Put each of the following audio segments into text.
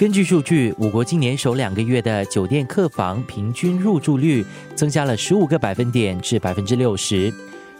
根据数据，我国今年首两个月的酒店客房平均入住率增加了十五个百分点至百分之六十。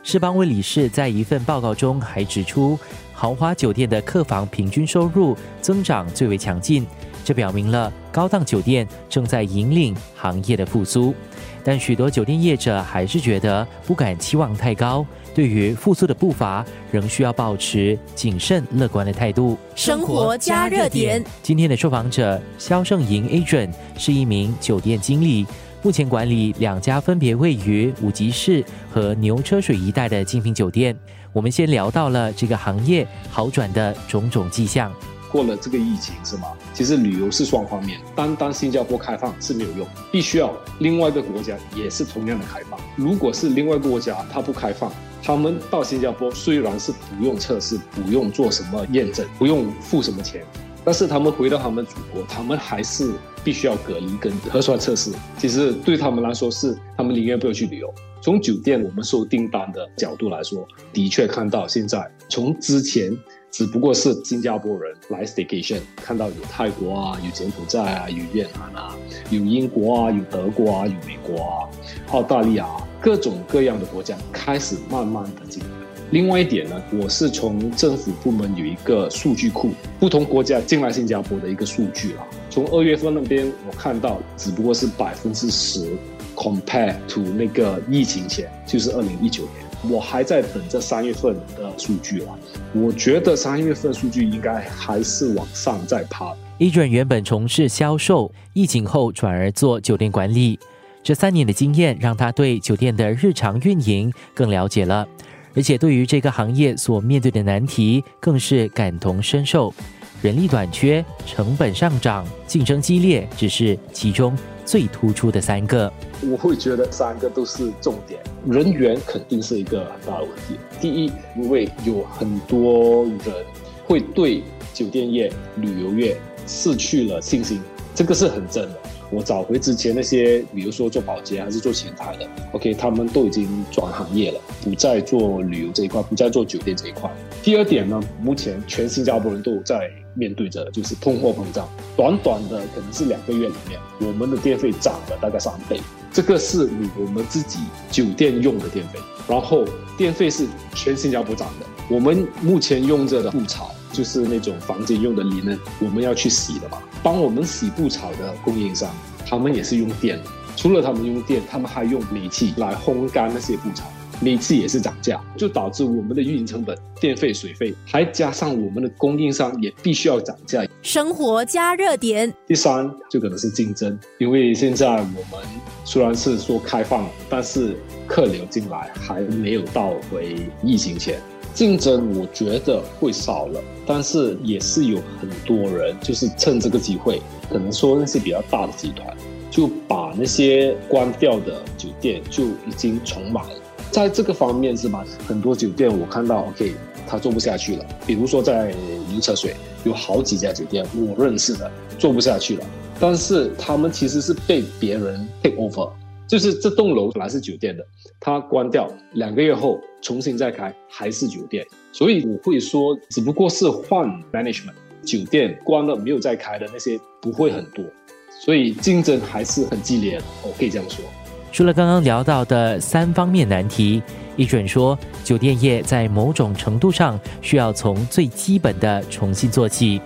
世邦威理事在一份报告中还指出，豪华酒店的客房平均收入增长最为强劲，这表明了高档酒店正在引领行业的复苏。但许多酒店业者还是觉得不敢期望太高，对于复苏的步伐仍需要保持谨慎乐观的态度。生活加热点，今天的受访者肖胜莹 Adrian 是一名酒店经理，目前管理两家分别位于五级市和牛车水一带的精品酒店。我们先聊到了这个行业好转的种种迹象。过了这个疫情是吗？其实旅游是双方面，单单新加坡开放是没有用，必须要另外一个国家也是同样的开放。如果是另外一个国家它不开放，他们到新加坡虽然是不用测试、不用做什么验证、不用付什么钱，但是他们回到他们祖国，他们还是必须要隔离跟核酸测试。其实对他们来说是，他们宁愿不要去旅游。从酒店我们收订单的角度来说，的确看到现在从之前。只不过是新加坡人来 staycation，看到有泰国啊，有柬埔寨啊，有越南啊，有英国啊，有德国啊，有美国啊，澳大利亚，各种各样的国家开始慢慢的进来。另外一点呢，我是从政府部门有一个数据库，不同国家进来新加坡的一个数据啦。从二月份那边我看到，只不过是百分之十，compare to 那个疫情前，就是二零一九年。我还在等这三月份的数据啊，我觉得三月份数据应该还是往上在爬。伊准原本从事销售，疫情后转而做酒店管理，这三年的经验让他对酒店的日常运营更了解了，而且对于这个行业所面对的难题更是感同身受。人力短缺、成本上涨、竞争激烈，只是其中最突出的三个。我会觉得三个都是重点，人员肯定是一个很大的问题。第一，因为有很多人会对酒店业、旅游业失去了信心，这个是很真的。我找回之前那些，比如说做保洁还是做前台的，OK，他们都已经转行业了，不再做旅游这一块，不再做酒店这一块。第二点呢，目前全新加坡人都在面对着，就是通货膨胀。短短的可能是两个月里面，我们的电费涨了大概三倍，这个是我们自己酒店用的电费，然后电费是全新加坡涨的。我们目前用着的布草，就是那种房间用的里面，我们要去洗的嘛。帮我们洗布草的供应商，他们也是用电的。除了他们用电，他们还用煤气来烘干那些布草，煤气也是涨价，就导致我们的运营成本、电费、水费，还加上我们的供应商也必须要涨价。生活加热点。第三就可能是竞争，因为现在我们虽然是说开放，但是客流进来还没有到回疫情前。竞争我觉得会少了，但是也是有很多人就是趁这个机会，可能说那些比较大的集团，就把那些关掉的酒店就已经重买了。在这个方面是吧？很多酒店我看到，OK，他做不下去了。比如说在牛车水有好几家酒店我认识的做不下去了，但是他们其实是被别人 take over。就是这栋楼本来是酒店的，它关掉两个月后重新再开还是酒店，所以我会说，只不过是换 management，酒店关了没有再开的那些不会很多，所以竞争还是很激烈的，我可以这样说。除了刚刚聊到的三方面难题，一准说，酒店业在某种程度上需要从最基本的重新做起。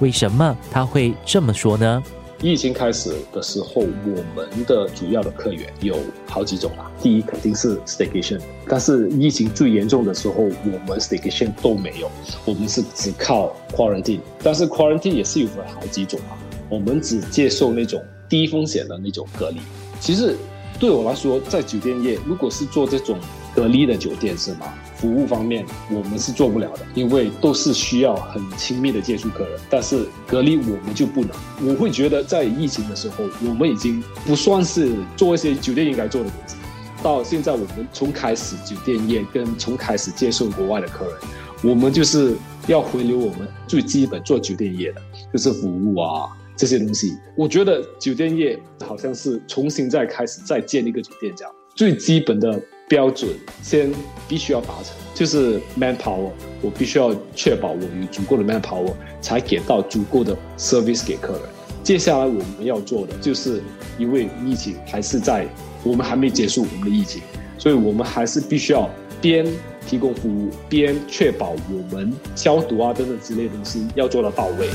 为什么他会这么说呢？疫情开始的时候，我们的主要的客源有好几种啦。第一肯定是 staycation，但是疫情最严重的时候，我们 staycation 都没有，我们是只靠 quarantine。但是 quarantine 也是有分好几种啊，我们只接受那种低风险的那种隔离。其实对我来说，在酒店业，如果是做这种隔离的酒店，是吗？服务方面，我们是做不了的，因为都是需要很亲密的接触客人。但是隔离我们就不能。我会觉得在疫情的时候，我们已经不算是做一些酒店应该做的东西。到现在，我们从开始酒店业跟从开始接受国外的客人，我们就是要回流我们最基本做酒店业的，就是服务啊这些东西。我觉得酒店业好像是重新再开始再建一个酒店这样，最基本的。标准先必须要达成，就是 manpower，我必须要确保我有足够的 manpower，才给到足够的 service 给客人。接下来我们要做的就是，因为疫情还是在，我们还没结束我们的疫情，所以我们还是必须要边提供服务，边确保我们消毒啊等等之类的东西要做到到位。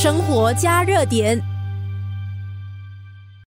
生活加热点。